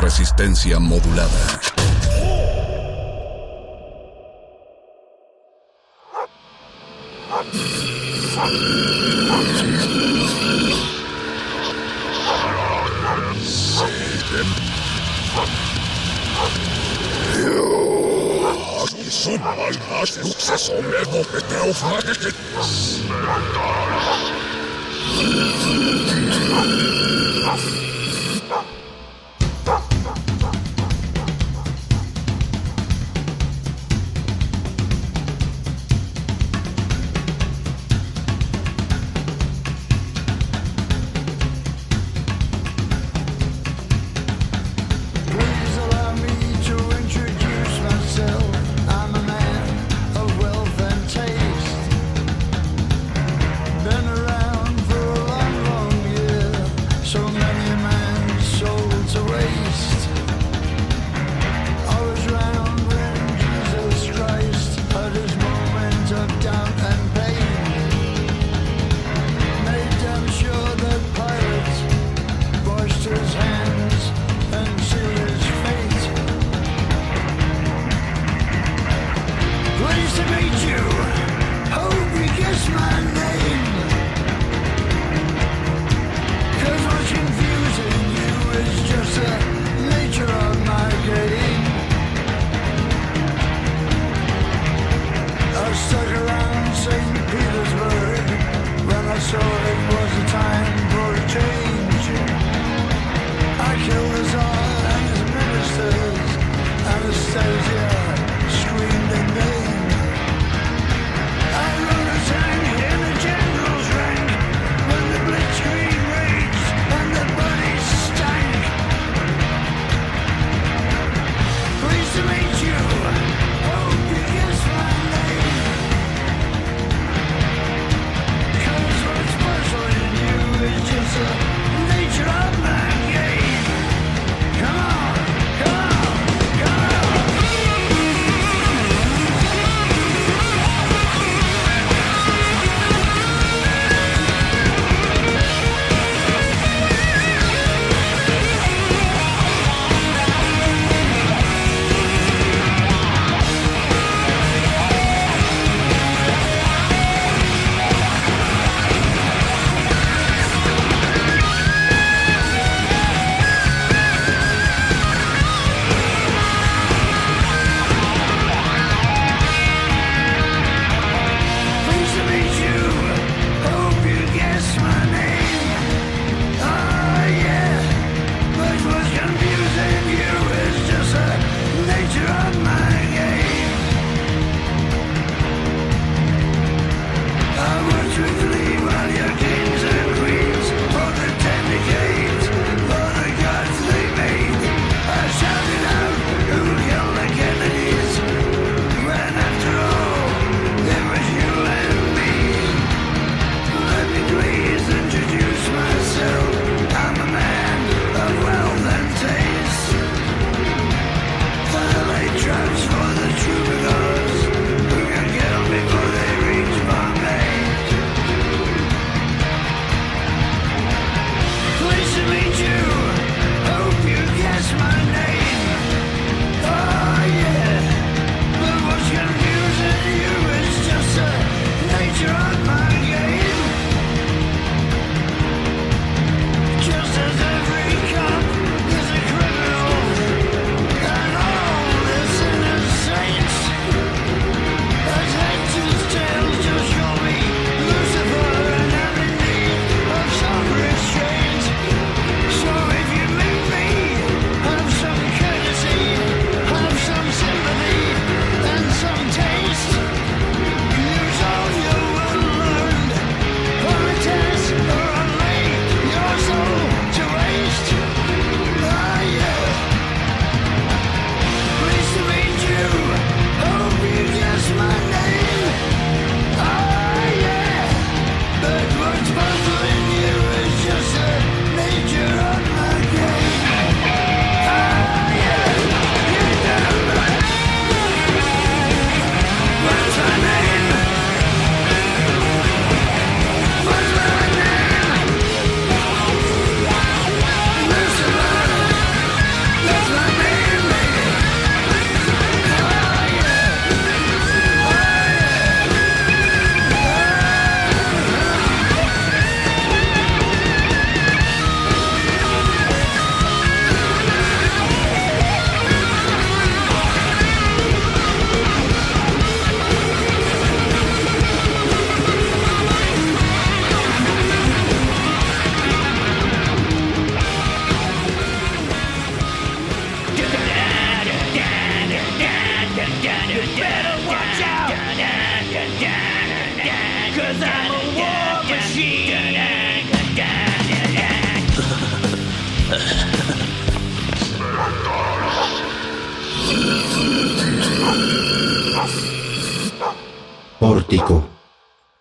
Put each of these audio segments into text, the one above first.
Resistencia modulada.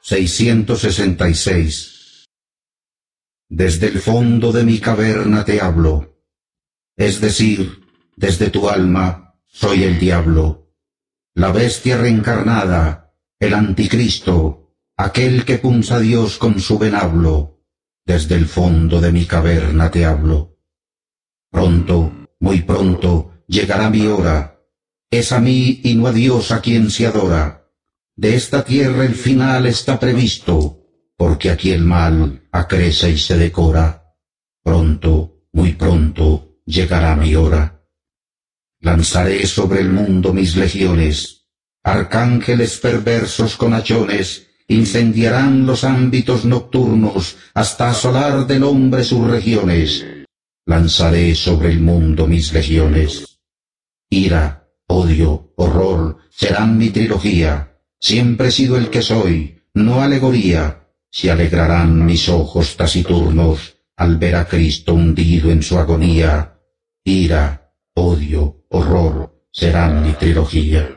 666 Desde el fondo de mi caverna te hablo, es decir, desde tu alma soy el diablo, la bestia reencarnada, el anticristo, aquel que punza a Dios con su venablo, desde el fondo de mi caverna te hablo. Pronto, muy pronto, llegará mi hora, es a mí y no a Dios a quien se adora de esta tierra el final está previsto, porque aquí el mal acrece y se decora. Pronto, muy pronto, llegará mi hora. Lanzaré sobre el mundo mis legiones, arcángeles perversos con hachones, incendiarán los ámbitos nocturnos hasta asolar del hombre sus regiones. Lanzaré sobre el mundo mis legiones. Ira, odio, horror serán mi trilogía Siempre he sido el que soy, no alegoría. Se alegrarán mis ojos taciturnos al ver a Cristo hundido en su agonía. Ira, odio, horror serán mi trilogía.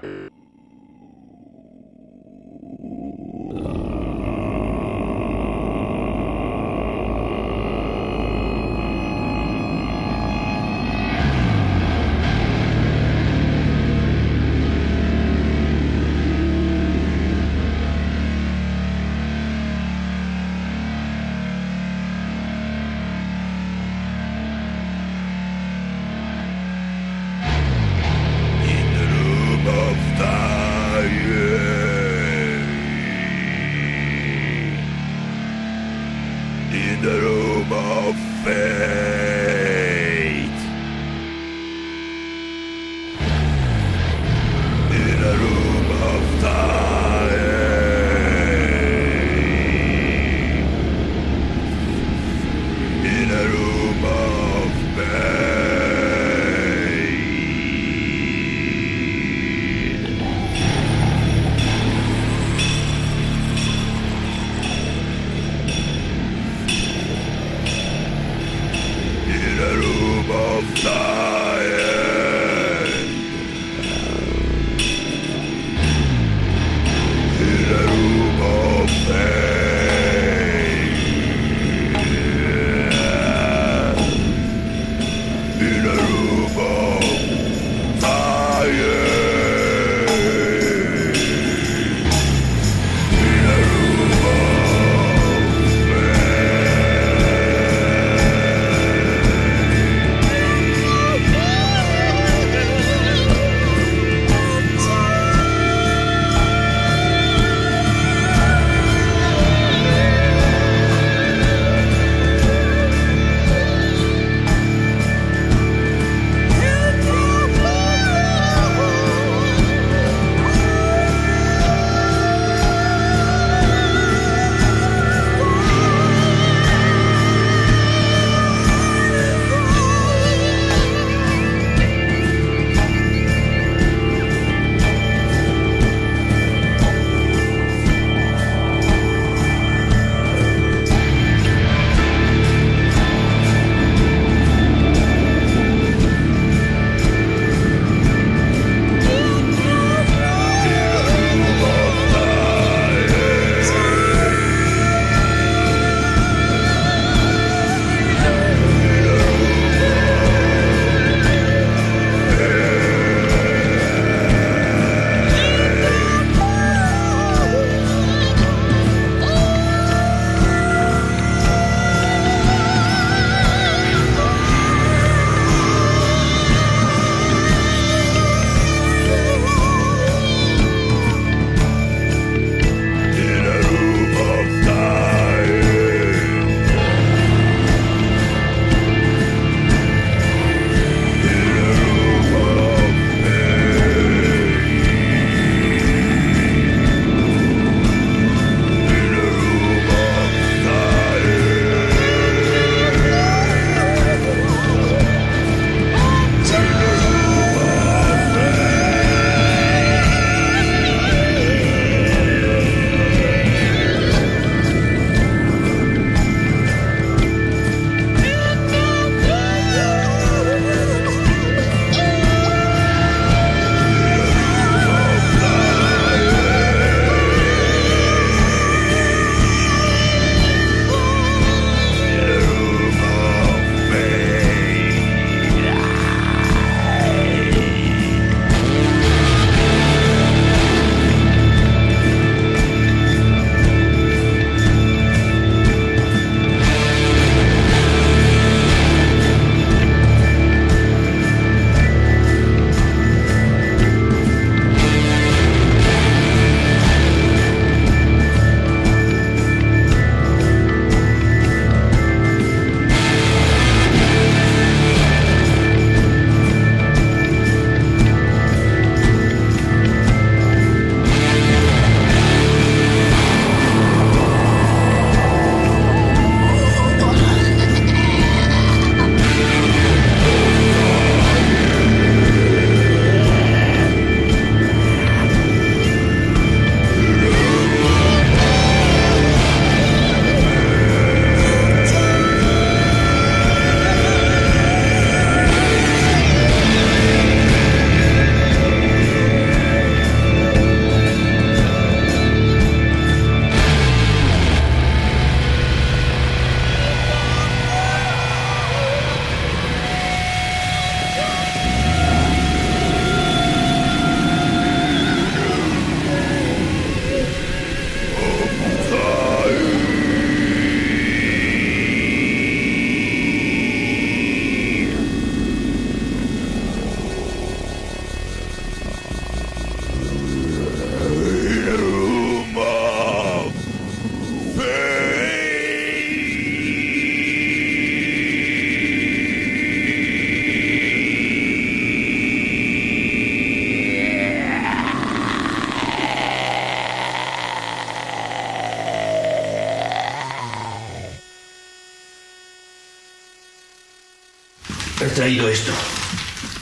Traído esto.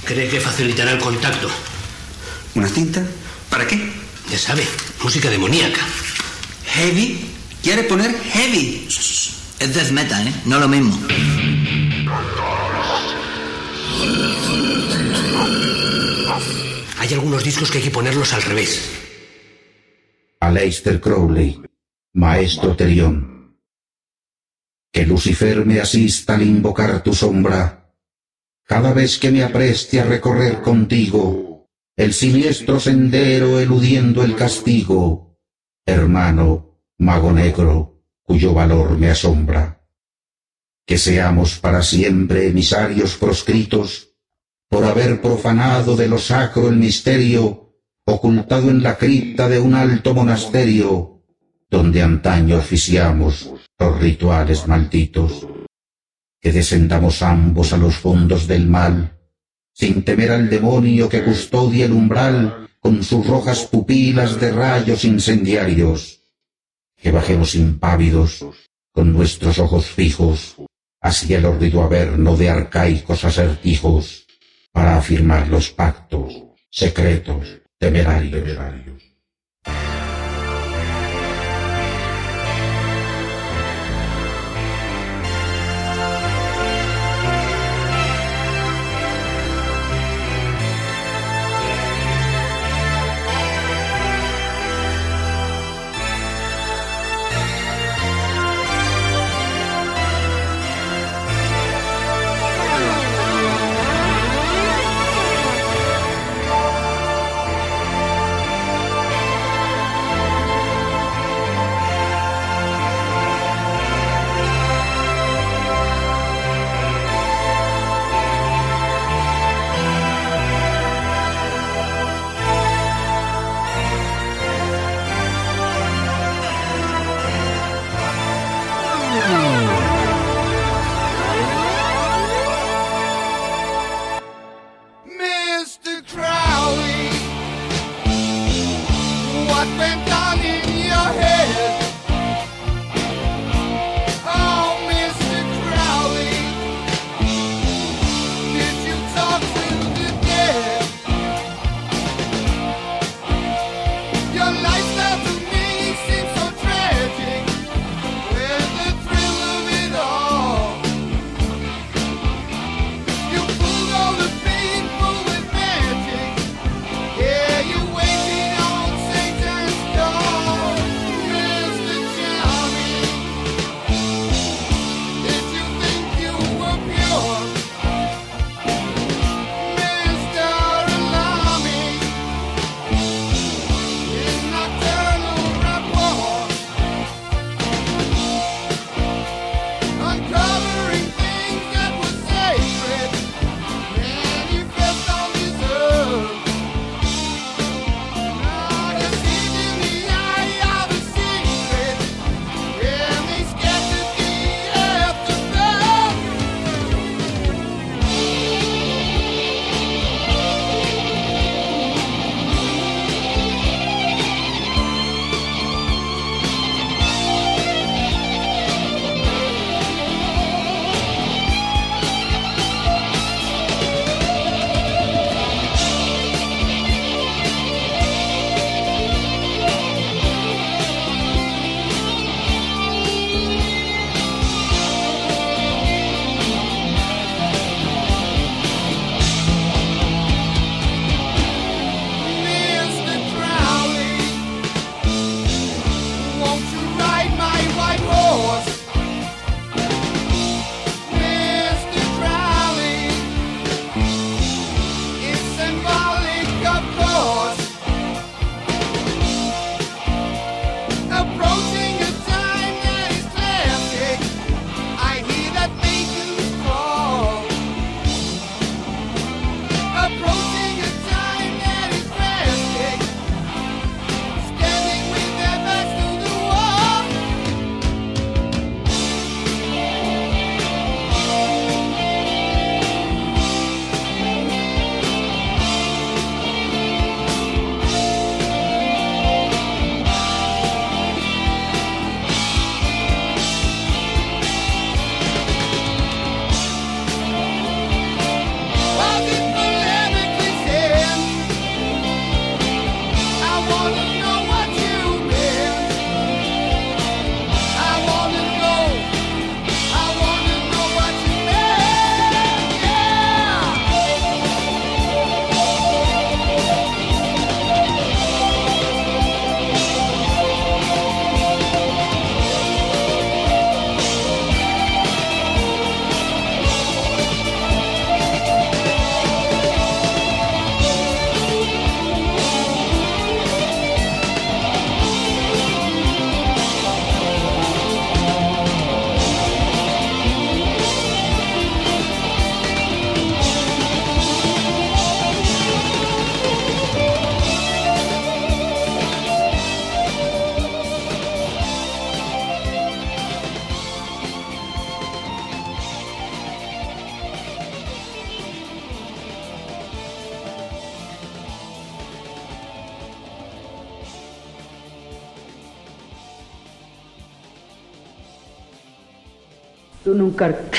Cree que facilitará el contacto. ¿Una cinta? ¿Para qué? Ya sabe, música demoníaca. ¿Heavy? ¿Quiere poner heavy? Es death metal, ¿eh? No lo mismo. Hay algunos discos que hay que ponerlos al revés. Aleister Crowley, Maestro Terión. Que Lucifer me asista al invocar tu sombra. Cada vez que me apreste a recorrer contigo el siniestro sendero eludiendo el castigo. Hermano, mago negro, cuyo valor me asombra. Que seamos para siempre emisarios proscritos por haber profanado de lo sacro el misterio, ocultado en la cripta de un alto monasterio, donde antaño oficiamos los rituales malditos. Que descendamos ambos a los fondos del mal, sin temer al demonio que custodia el umbral con sus rojas pupilas de rayos incendiarios. Que bajemos impávidos, con nuestros ojos fijos, hacia el horrido averno de arcaicos acertijos, para afirmar los pactos secretos temerarios.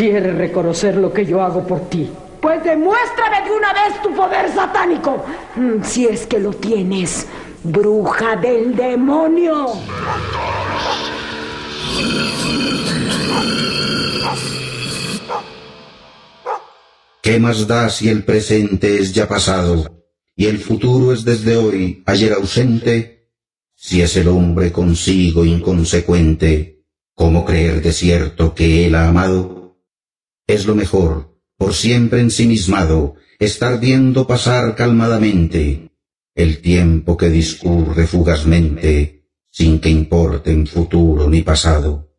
Quieres reconocer lo que yo hago por ti. Pues demuéstrame de una vez tu poder satánico. Mm, Si es que lo tienes, bruja del demonio. ¿Qué más da si el presente es ya pasado y el futuro es desde hoy, ayer ausente? Si es el hombre consigo inconsecuente, ¿cómo creer de cierto que él ha amado? Es lo mejor, por siempre ensimismado, estar viendo pasar calmadamente el tiempo que discurre fugazmente, sin que importen futuro ni pasado.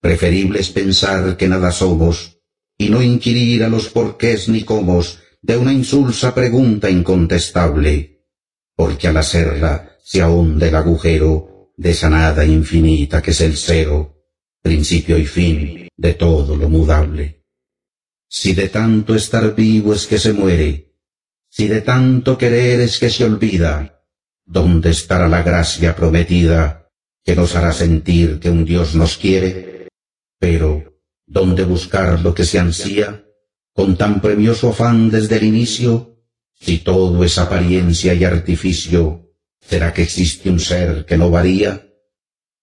Preferible es pensar que nada somos, y no inquirir a los porqués ni cómo de una insulsa pregunta incontestable, porque al hacerla se ahonda el agujero de esa nada infinita que es el cero, principio y fin de todo lo mudable. Si de tanto estar vivo es que se muere, si de tanto querer es que se olvida, ¿dónde estará la gracia prometida que nos hará sentir que un Dios nos quiere? Pero, ¿dónde buscar lo que se ansía con tan premioso afán desde el inicio? Si todo es apariencia y artificio, ¿será que existe un ser que no varía?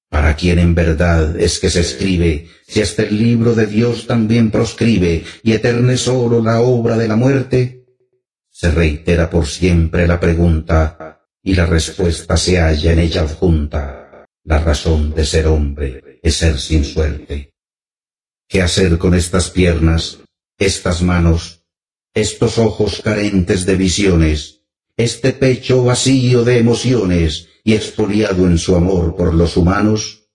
¿Para quién en verdad es que se escribe, si hasta el libro de Dios también proscribe y eterna es solo la obra de la muerte? Se reitera por siempre la pregunta y la respuesta se halla en ella adjunta. La razón de ser hombre es ser sin suerte. ¿Qué hacer con estas piernas, estas manos, estos ojos carentes de visiones, este pecho vacío de emociones y expoliado en su amor por los humanos?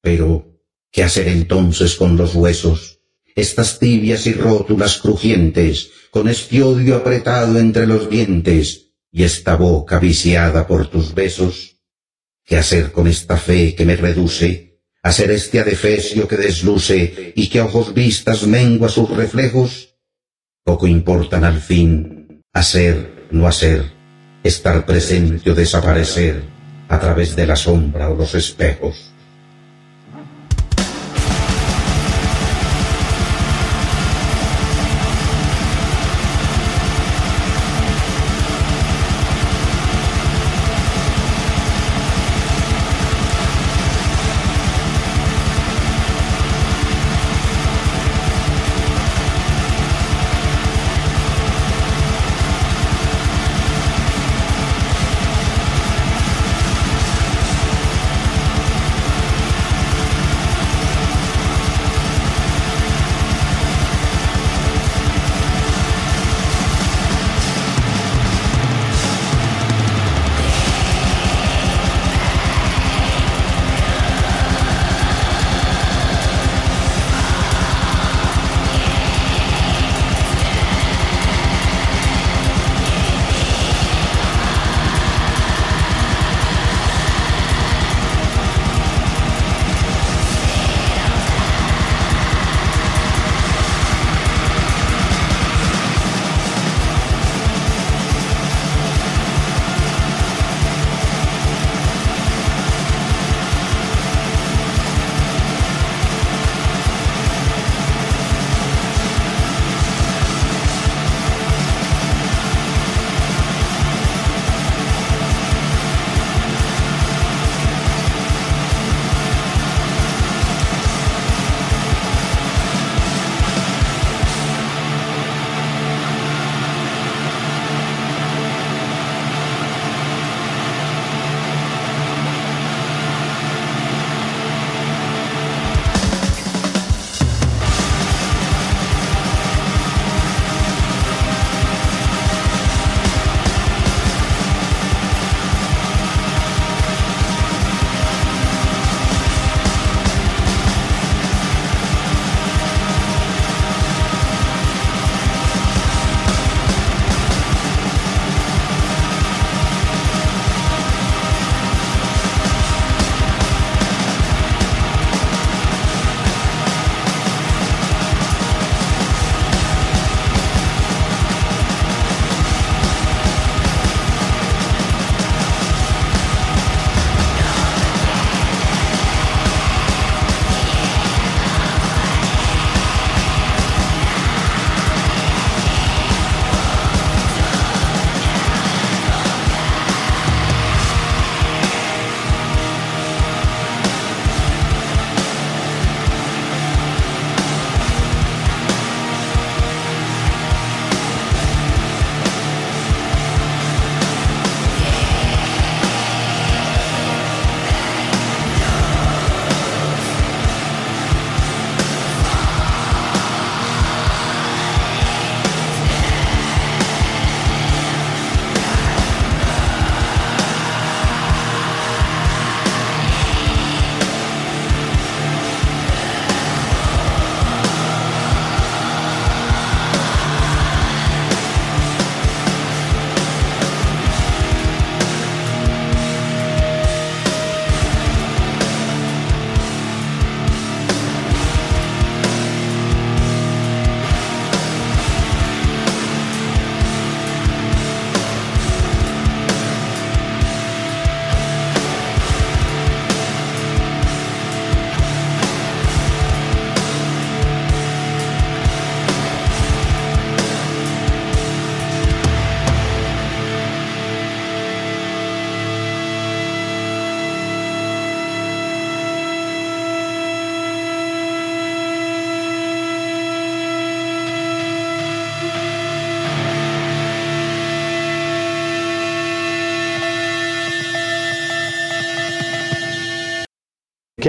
Pero, ¿qué hacer entonces con los huesos, estas tibias y rótulas crujientes, con este odio apretado entre los dientes y esta boca viciada por tus besos? ¿Qué hacer con esta fe que me reduce a ser este adefesio que desluce y que a ojos vistas mengua sus reflejos? Poco importan al fin hacer, no hacer, estar presente o desaparecer a través de la sombra o los espejos.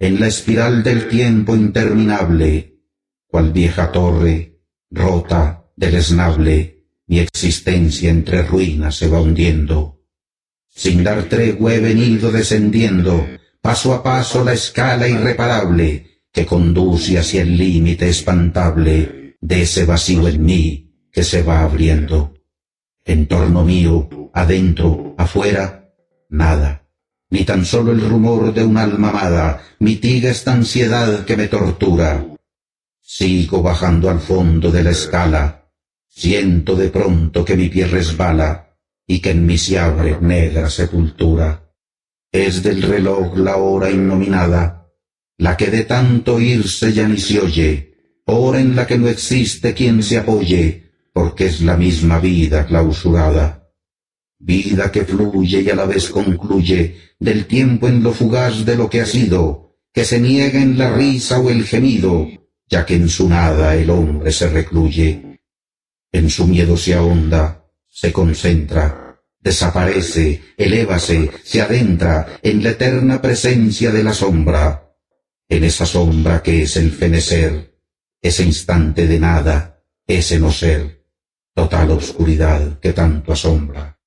en la espiral del tiempo interminable, cual vieja torre rota, deleznable, mi existencia entre ruinas se va hundiendo. Sin dar tregua he venido descendiendo, paso a paso la escala irreparable que conduce hacia el límite espantable de ese vacío en mí que se va abriendo. En torno mío, adentro, afuera, nada, ni tan solo el rumor de un alma mitiga esta ansiedad que me tortura. Sigo bajando al fondo de la escala, siento de pronto que mi pie resbala y que en mí se abre negra sepultura. Es del reloj la hora innominada, la que de tanto irse ya ni se oye, hora en la que no existe quien se apoye, porque es la misma vida clausurada. Vida que fluye y a la vez concluye del tiempo en lo fugaz de lo que ha sido, que se niega en la risa o el gemido, ya que en su nada el hombre se recluye. En su miedo se ahonda, se concentra, desaparece, elévase, se adentra en la eterna presencia de la sombra, en esa sombra que es el fenecer, ese instante de nada, ese no ser, total oscuridad que tanto asombra.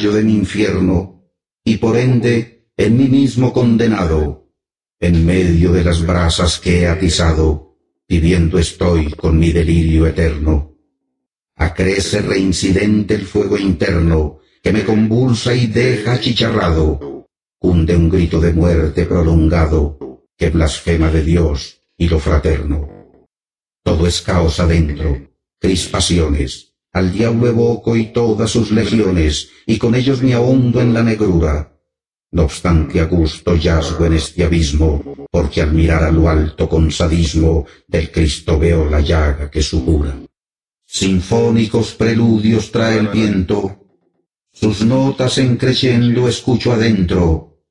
Hallo mi infierno, y por ende en mí mismo condenado, en medio de las brasas que he atizado, viviendo estoy con mi delirio eterno. Acrece reincidente el fuego interno, que me convulsa y deja achicharrado. Cunde un grito de muerte prolongado, que blasfema de Dios y lo fraterno. Todo es caos adentro, crispaciones, al diablo evoco y todas sus legiones, y con ellos me ahondo en la negrura. No obstante a gusto yazgo en este abismo, porque al mirar a lo alto con sadismo, del Cristo veo la llaga que supura. Sinfónicos preludios trae el viento, sus notas en creciendo escucho adentro,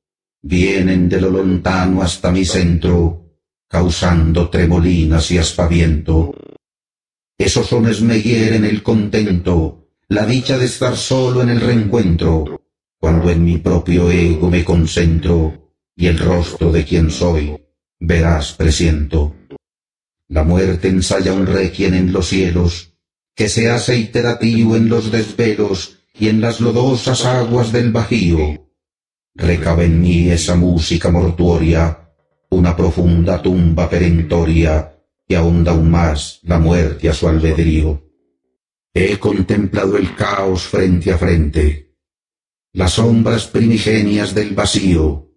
vienen de lo lontano hasta mi centro, causando tremolinas y aspaviento. Esos sones me hieren el contento, la dicha de estar solo en el reencuentro, cuando en mi propio ego me concentro, y el rostro de quien soy, verás presiento. La muerte ensaya un requiem en los cielos, que se hace iterativo en los desvelos y en las lodosas aguas del bajío. Recaba en mí esa música mortuoria, una profunda tumba perentoria, que ahonda aún más la muerte a su albedrío. He contemplado el caos frente a frente, las sombras primigenias del vacío,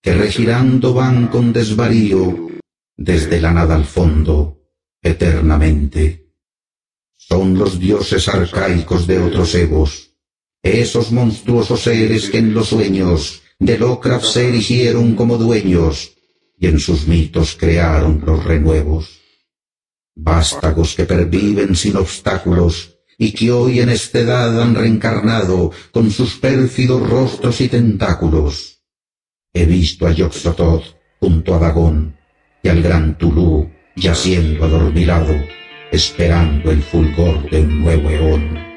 que regirando van con desvarío desde la nada al fondo, eternamente. Son los dioses arcaicos de otros egos, esos monstruosos seres que en los sueños de Lovecraft se erigieron como dueños y en sus mitos crearon los renuevos. Vástagos que perviven sin obstáculos y que hoy en esta edad han reencarnado con sus pérfidos rostros y tentáculos. He visto a Yoxototh junto a Dagón y al gran Tulú yaciendo adormilado, esperando el fulgor de un nuevo eón.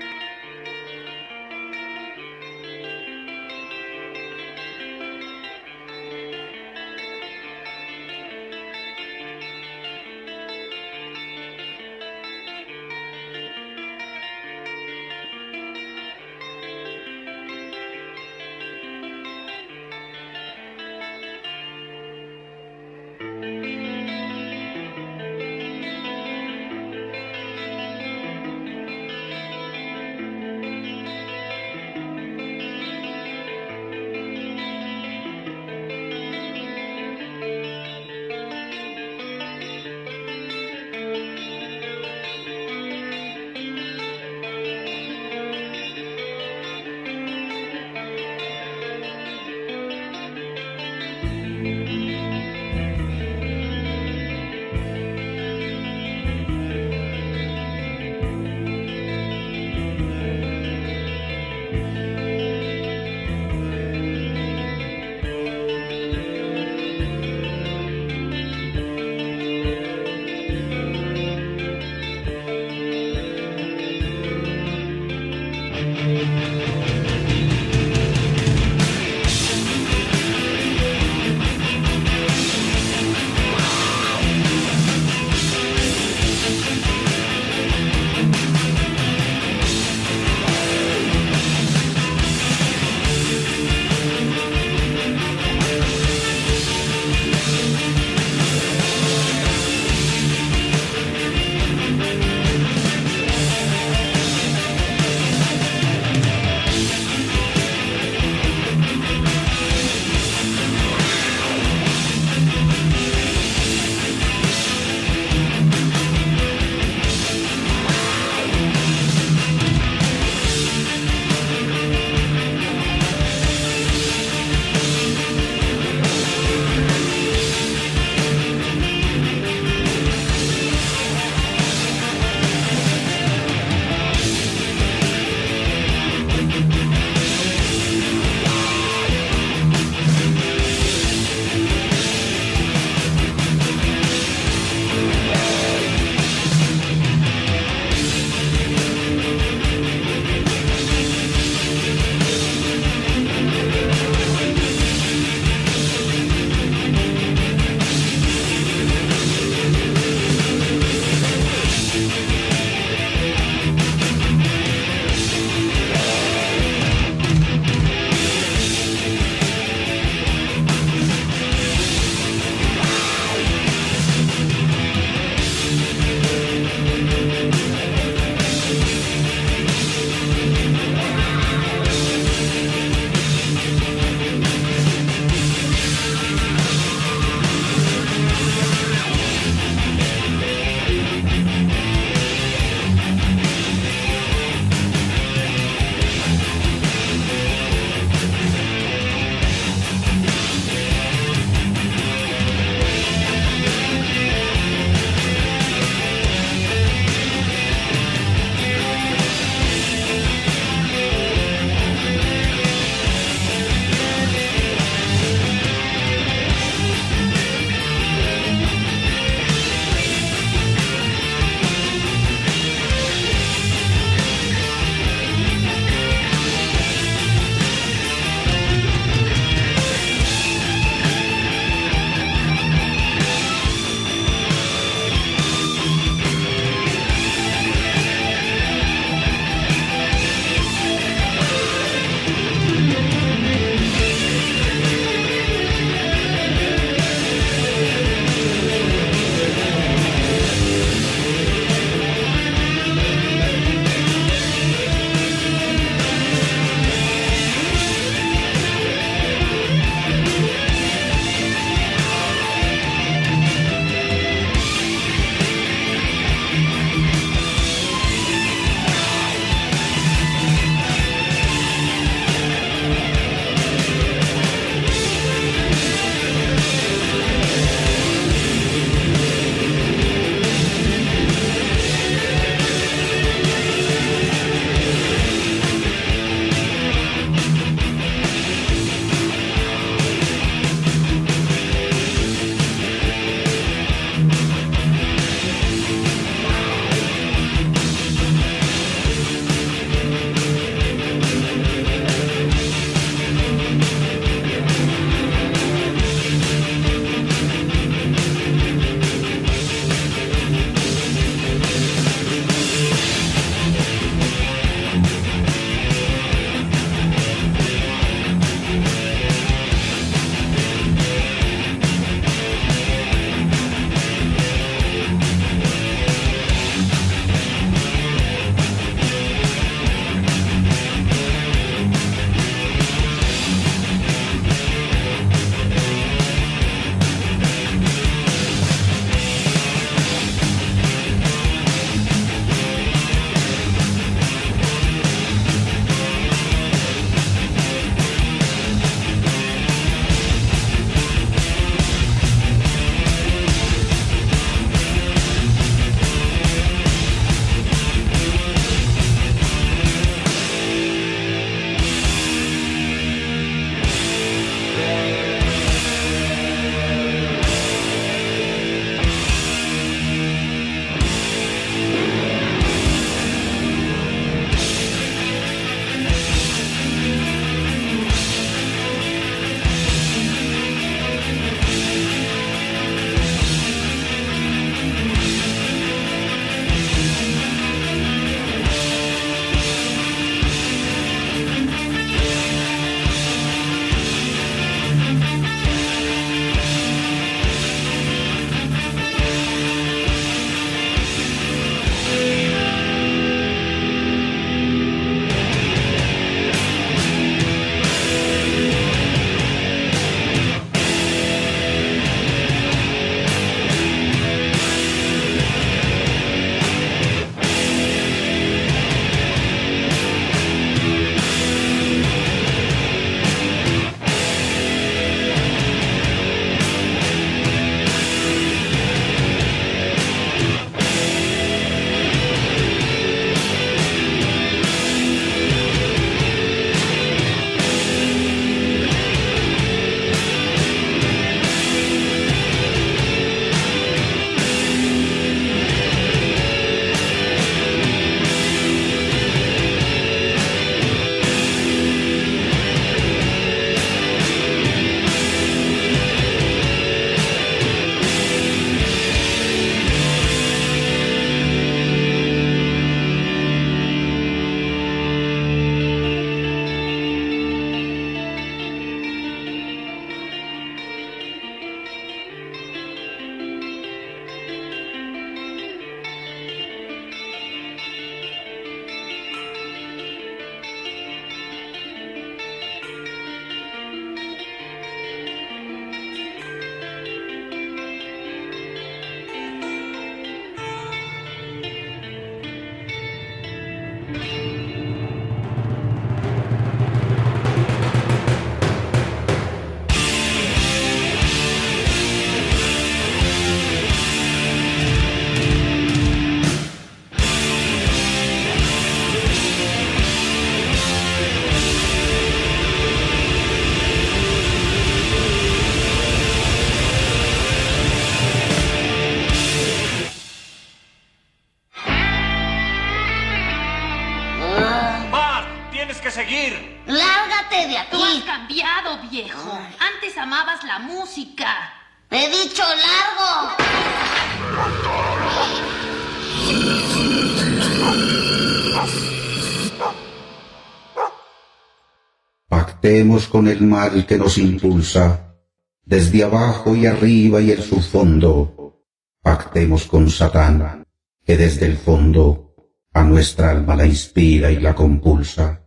Que nos impulsa, desde abajo y arriba y en su fondo. Pactemos con Satán, que desde el fondo a nuestra alma la inspira y la compulsa.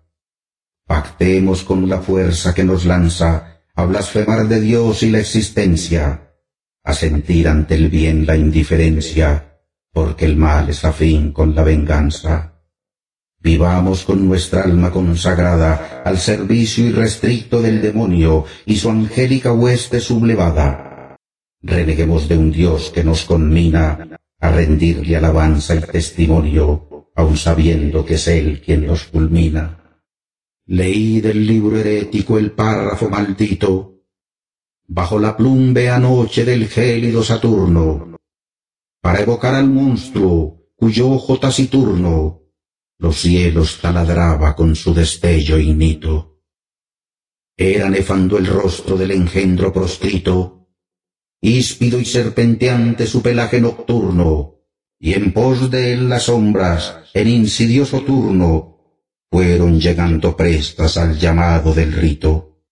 Pactemos con la fuerza que nos lanza a blasfemar de Dios y la existencia, a sentir ante el bien la indiferencia, porque el mal es afín con la venganza. Vivamos con nuestra alma consagrada al servicio irrestricto del demonio y su angélica hueste sublevada. Reneguemos de un Dios que nos conmina a rendirle alabanza y testimonio, aun sabiendo que es Él quien nos culmina. Leí del libro herético el párrafo maldito, bajo la plumbe anoche del gélido Saturno, para evocar al monstruo cuyo ojo taciturno los cielos taladraba con su destello ignito. Era nefando el rostro del engendro proscrito, híspido y serpenteante su pelaje nocturno, y en pos de él las sombras, en insidioso turno, fueron llegando prestas al llamado del rito.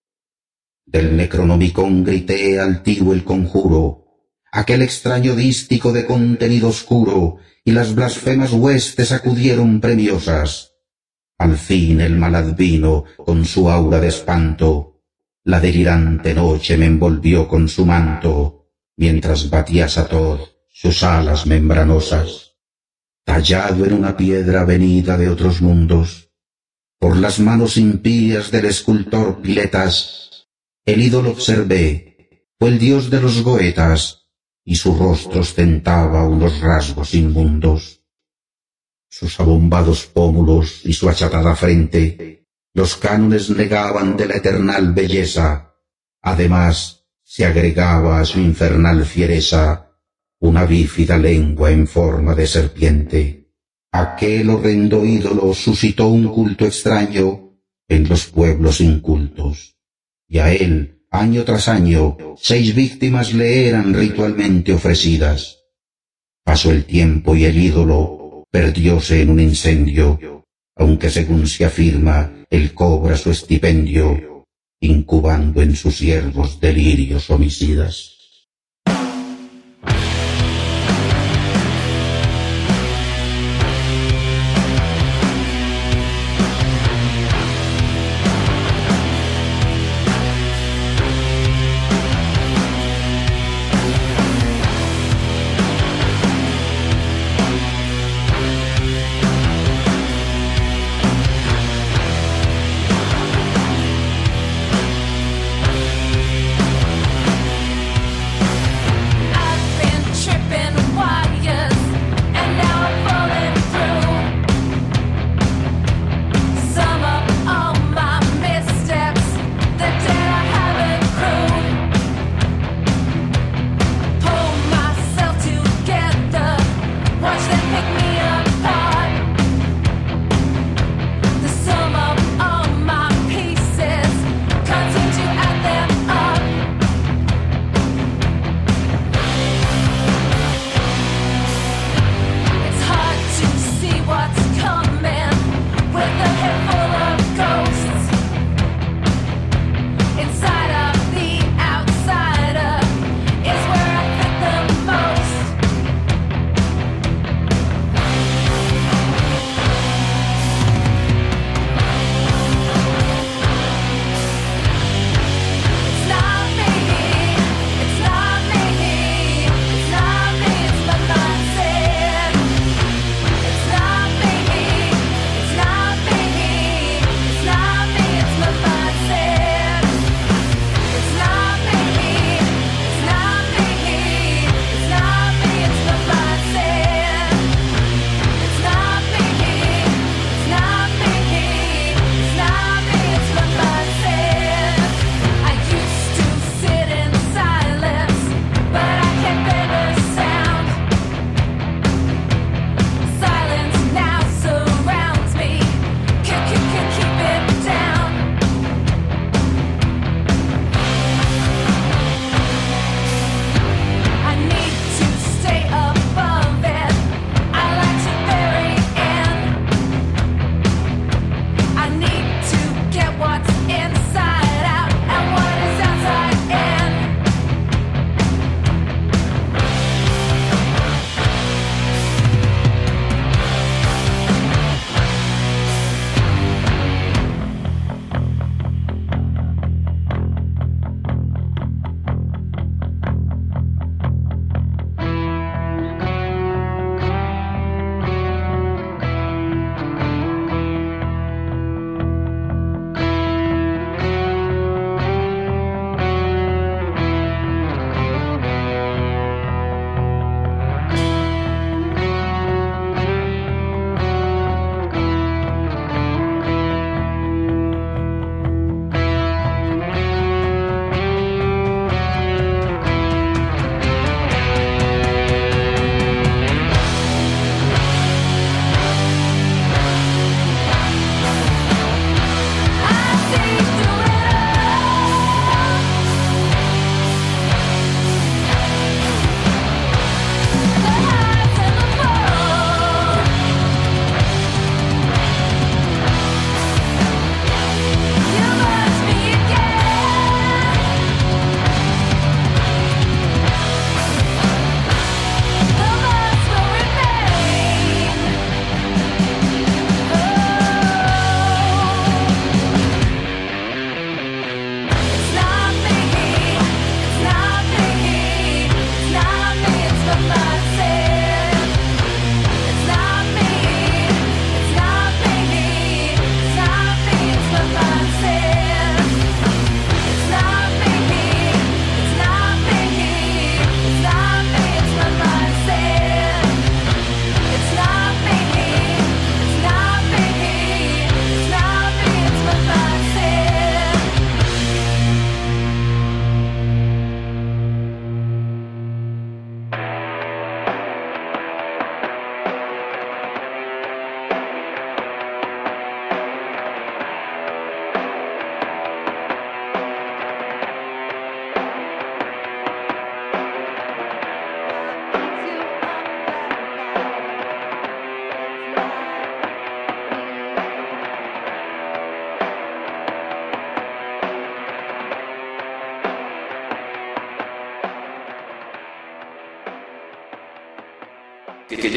Del necronomicón grité altivo el conjuro, aquel extraño dístico de contenido oscuro, y las blasfemas huestes acudieron premiosas. Al fin el mal vino con su aura de espanto, la delirante noche me envolvió con su manto, mientras batía Sator sus alas membranosas. Tallado en una piedra venida de otros mundos, por las manos impías del escultor Piletas, el ídolo observé, fue el dios de los goetas, y su rostro ostentaba unos rasgos inmundos. Sus abombados pómulos y su achatada frente, los cánones negaban de la eternal belleza. Además, se agregaba a su infernal fiereza una bífida lengua en forma de serpiente. Aquel horrendo ídolo suscitó un culto extraño en los pueblos incultos, y a él Año tras año, seis víctimas le eran ritualmente ofrecidas. Pasó el tiempo y el ídolo perdióse en un incendio, aunque según se afirma, él cobra su estipendio, incubando en sus siervos delirios homicidas.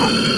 Oh.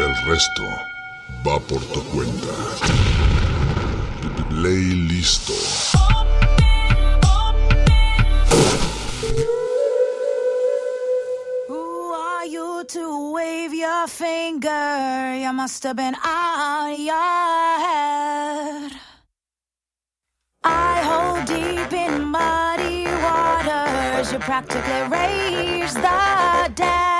El resto va por tu cuenta. Play listo. Who are you to wave your finger? You must have been on your head. I hold deep in muddy waters. You practically raise the dead.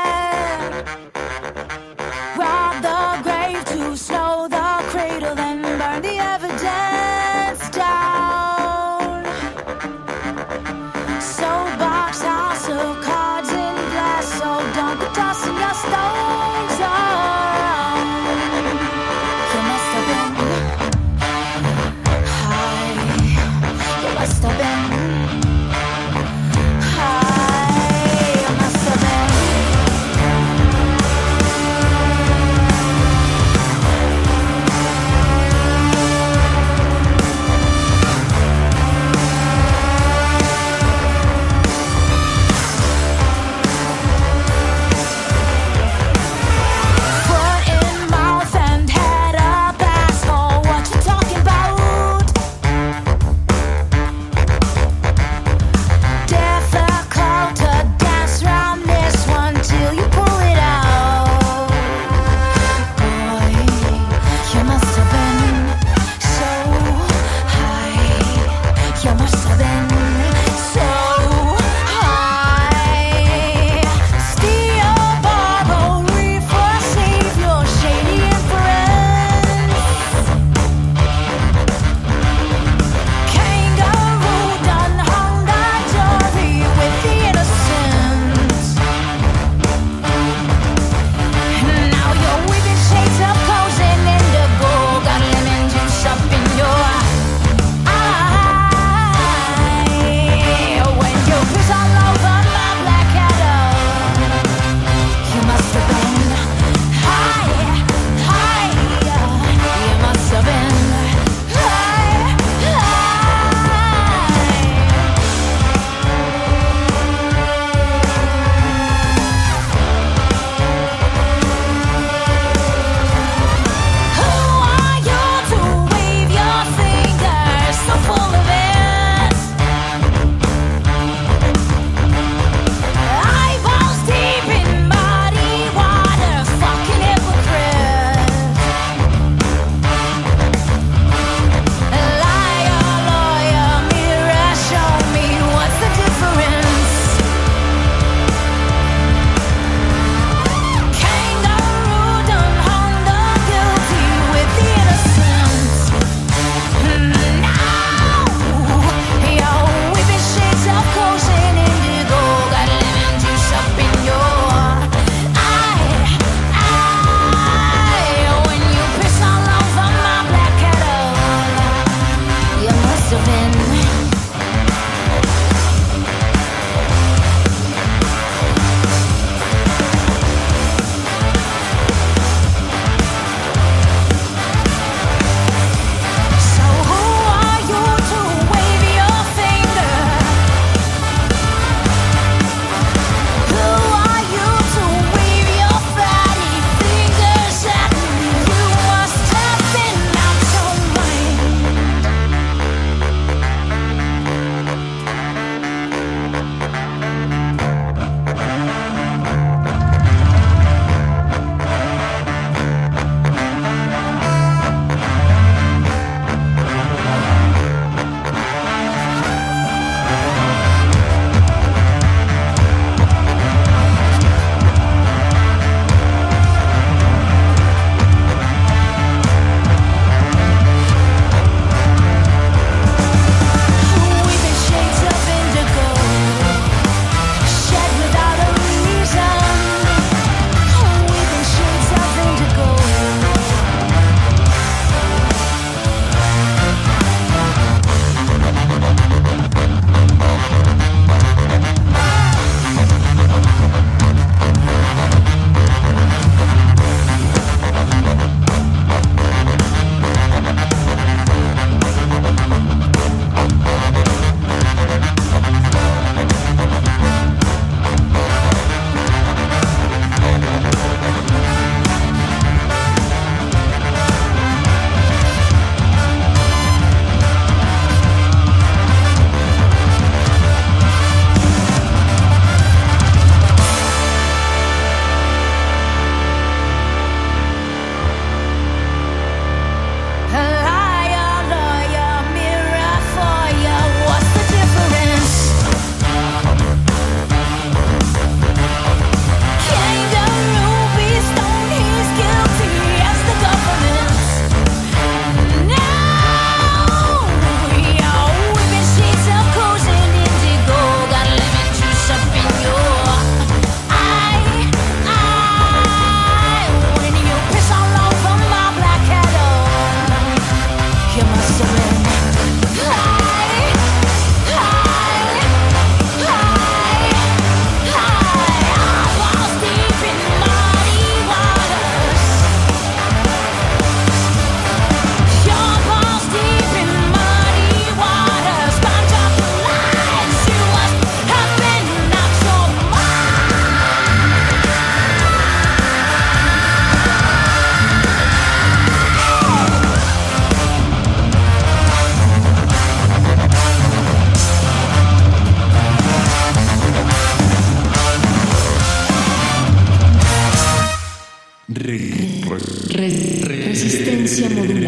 Resistencia modulada.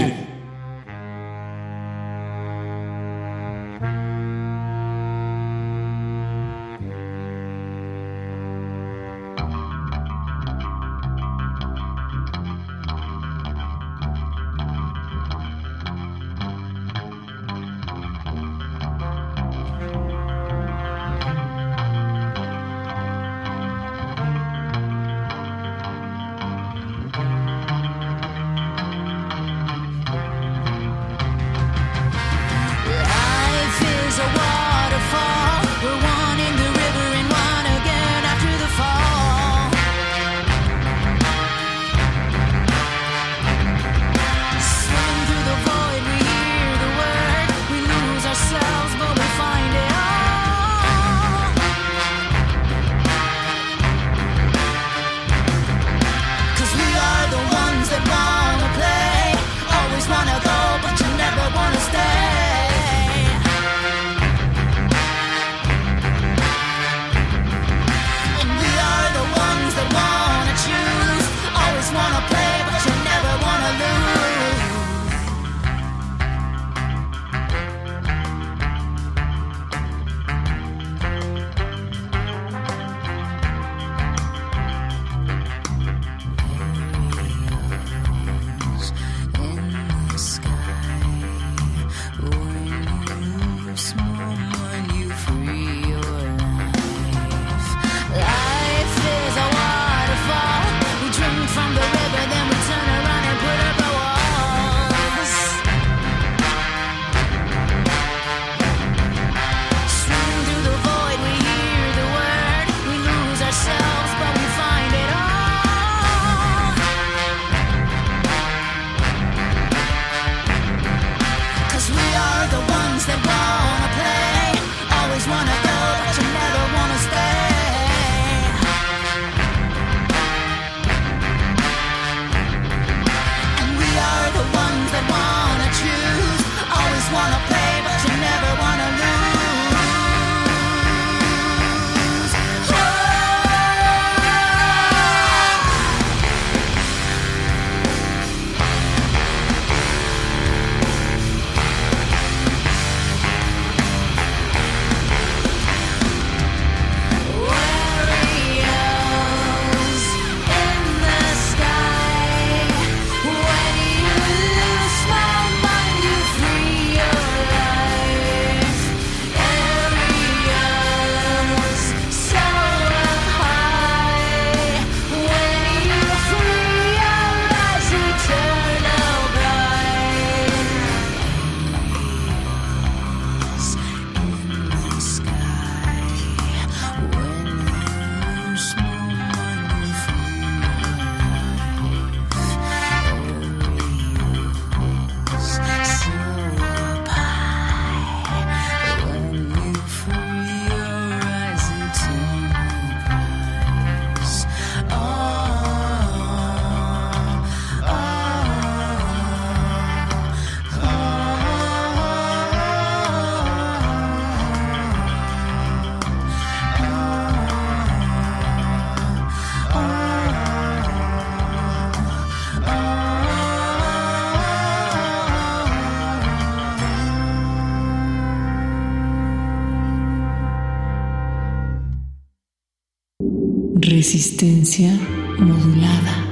Resistencia modulada.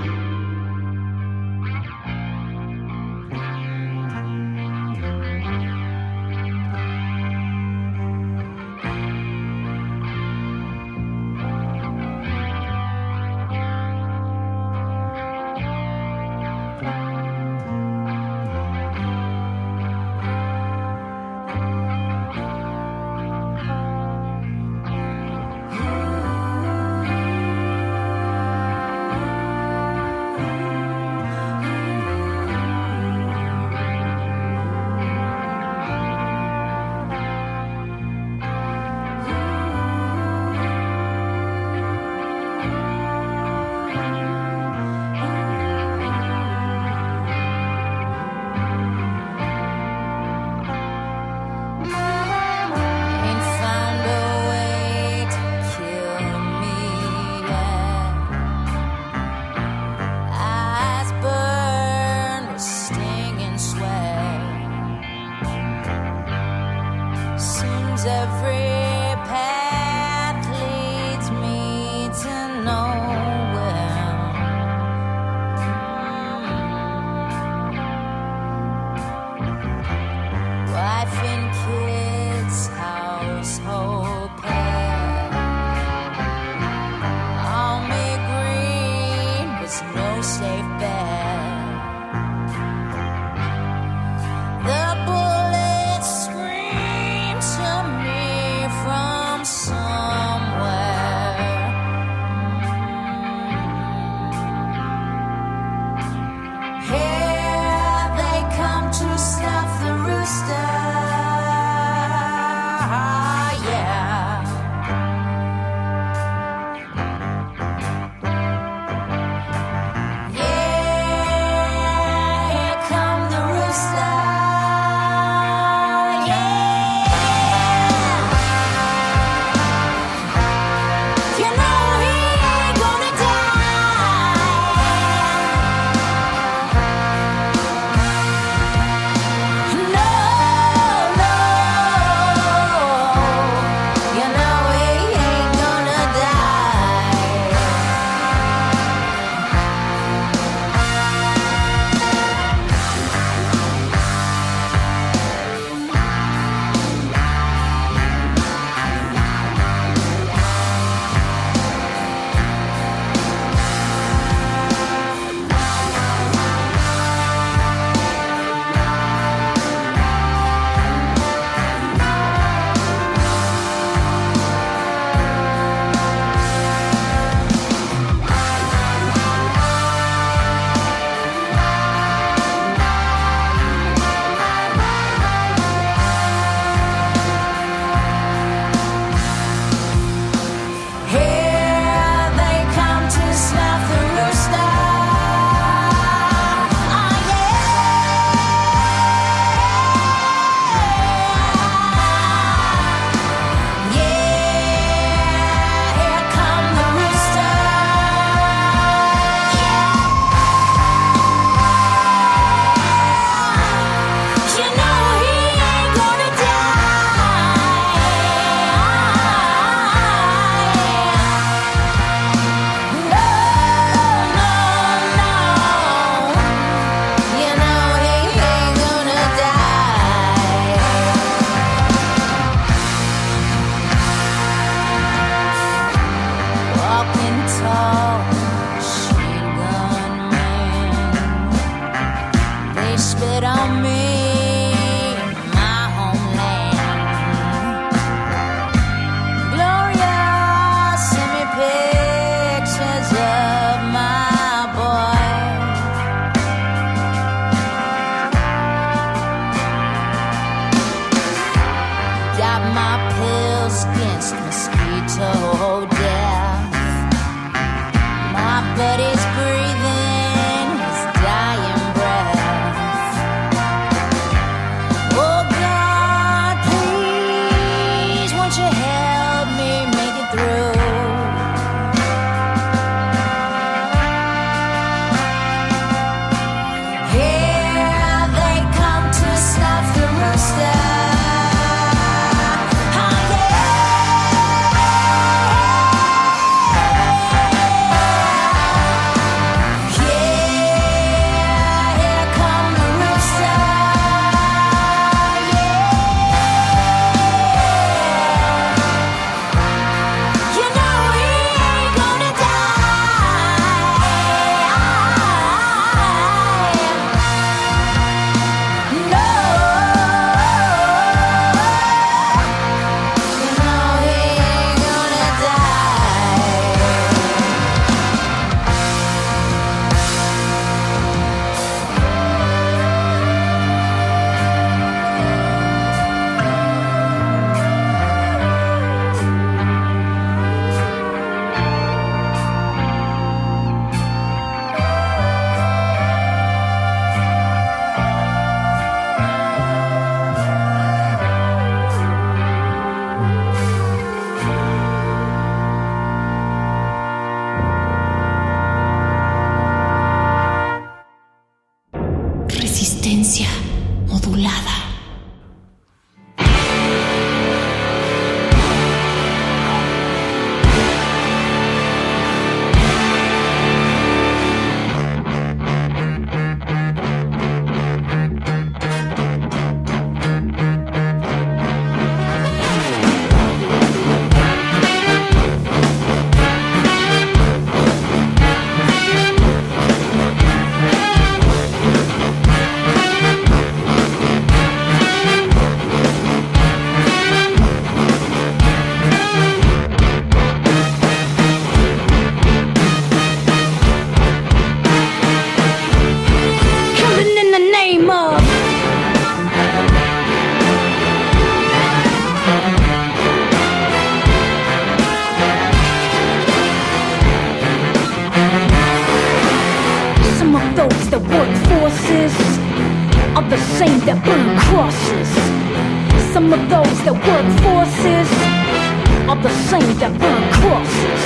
Are the same that burn crosses.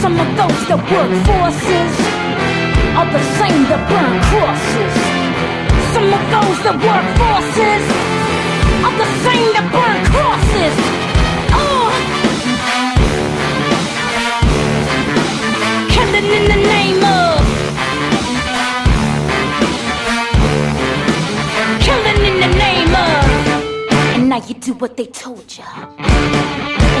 Some of those that work forces are the same that burn crosses. Some of those that work forces are the same that burn crosses. Oh. Killing in the name of Killing in the name of And now you do what they told ya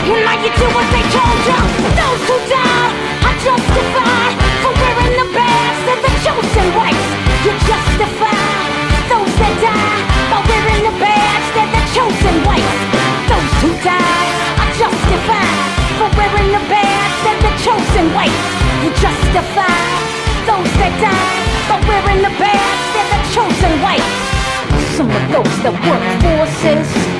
And now you do what they told ya. Those who died are justified For wearing the of the chosen You justify those that die By wearing the badge the chosen whites Those who died are justified For wearing the badge the chosen You justify those that die By wearing the badge the chosen whites Some of those that work forces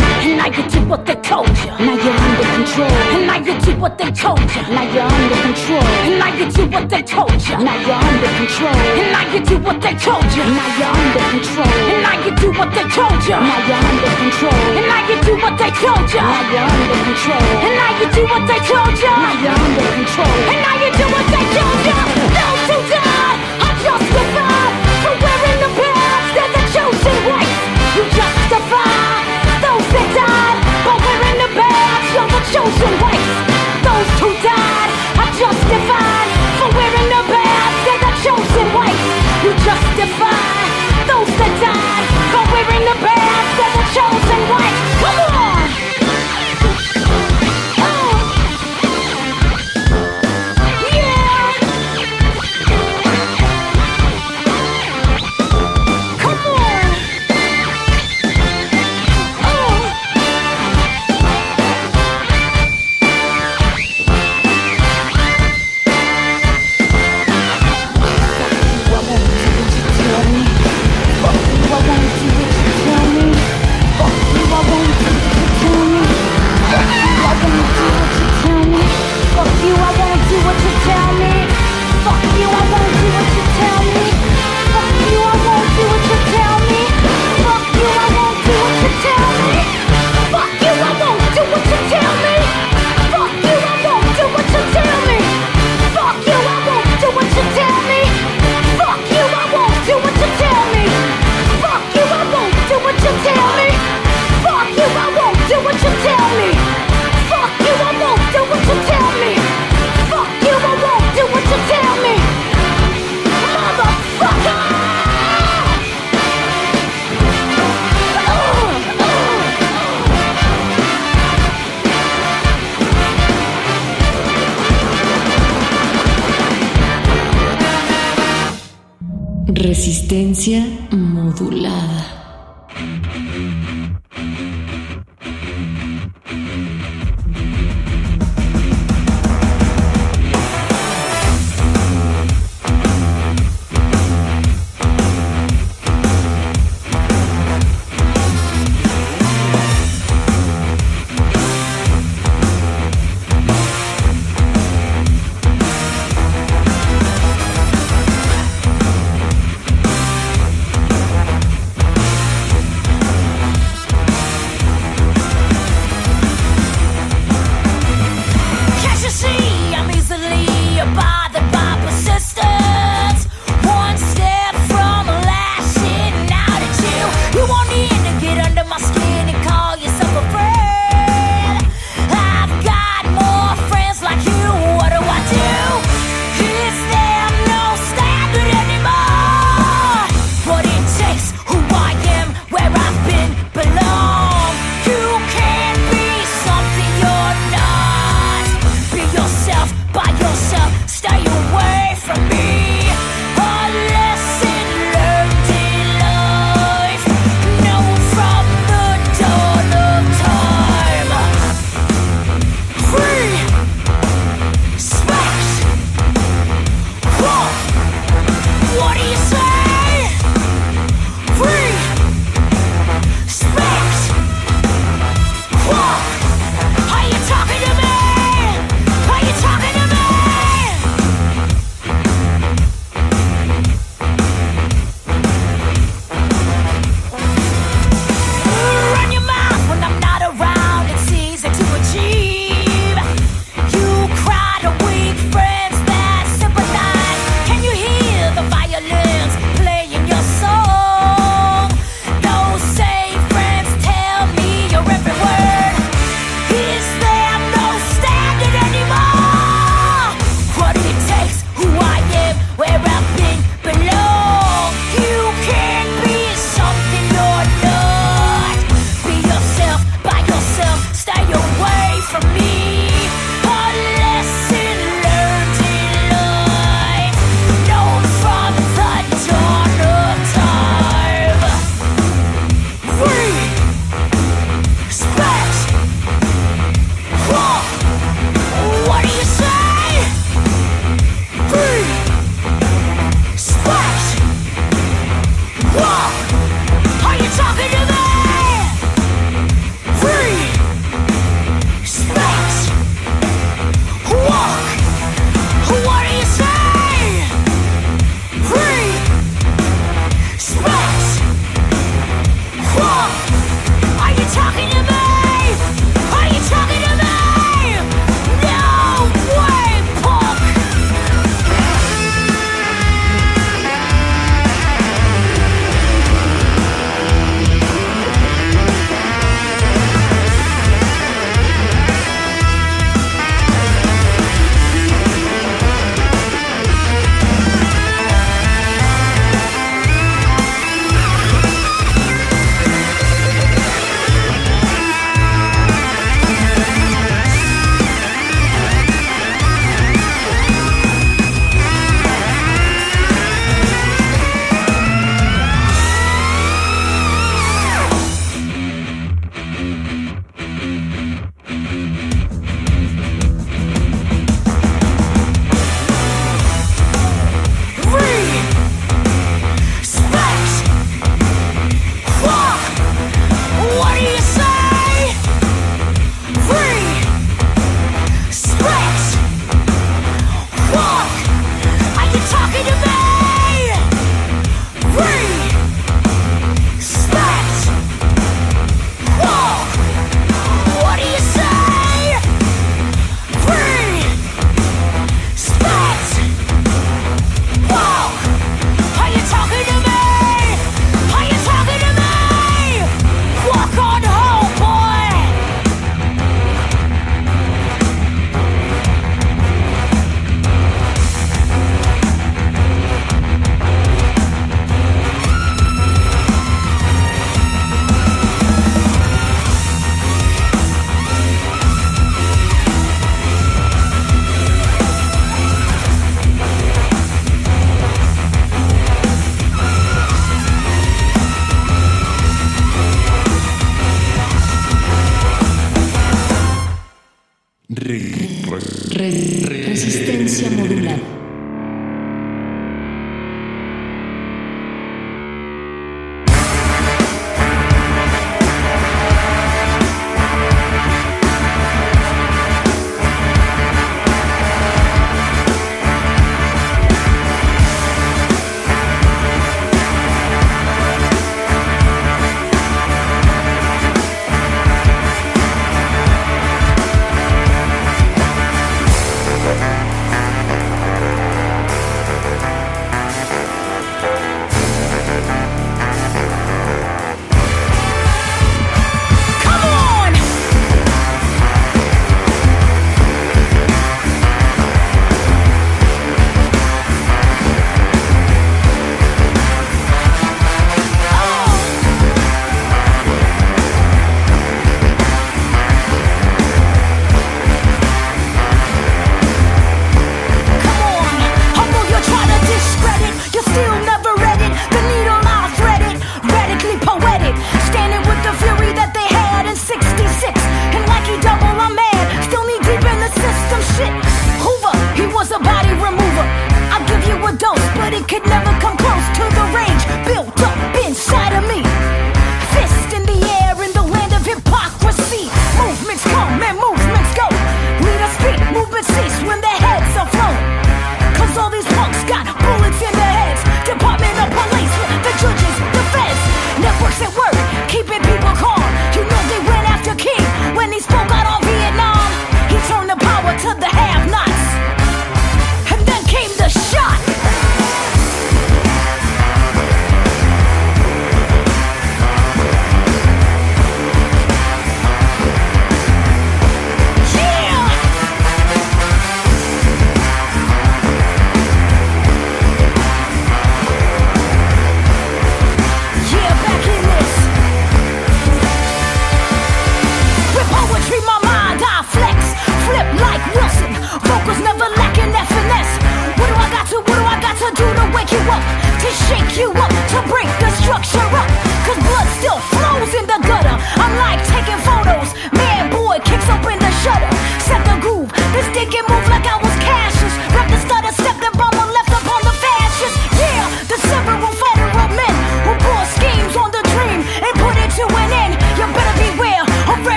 And now you do what they told ya. Now you're under control. And now you do what they told ya. Now you're under control. And now you do what they told ya. Now you're under control. And now you do what they told ya. Now you're under control. And now you do what they told ya. Now you're under control. And now you do what they told ya. Now you're under control. And now you do what they told ya. Now you're under control. And now you do what they told ya Those who died are justified For wearing the badge They're the chosen whites You justify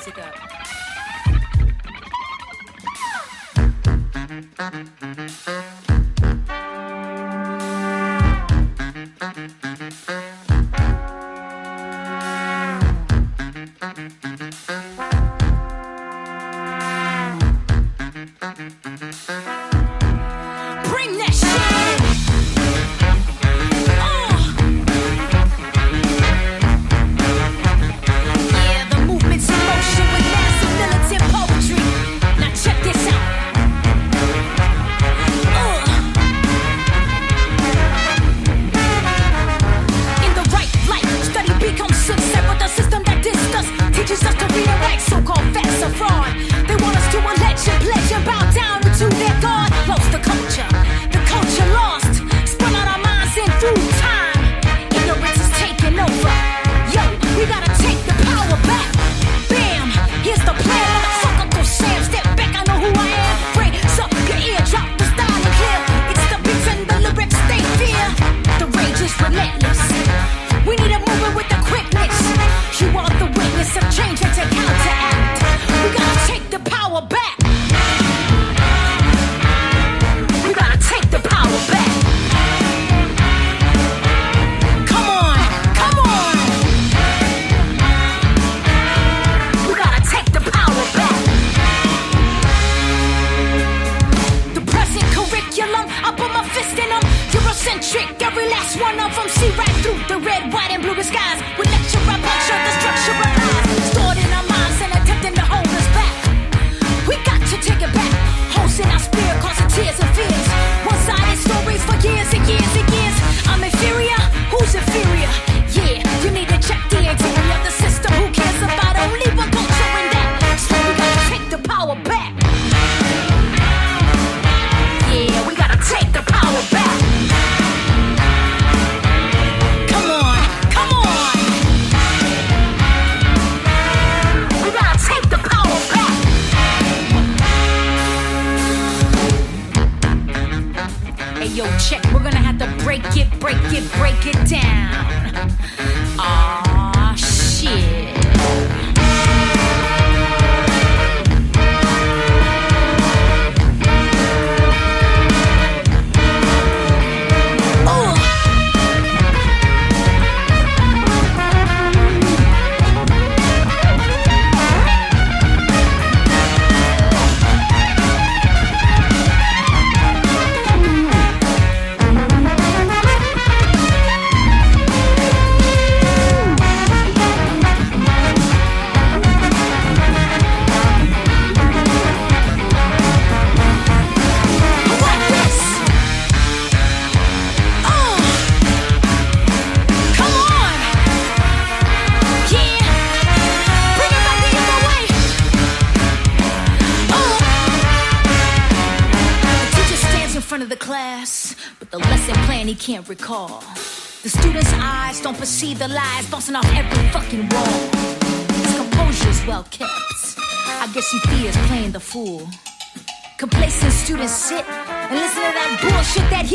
music up. Thank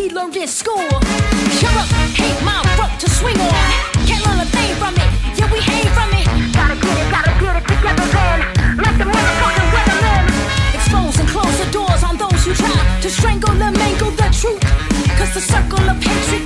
be learned in school. Shut up, hate my rope to swing on. Can't learn a thing from it, yeah, we aim from it. Gotta get it, gotta get it together then. Let the motherfucking weatherman. Expose and close the doors on those who try to strangle and mangle the truth. Cause the circle of hatred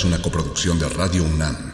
es una coproducción de Radio UNAM.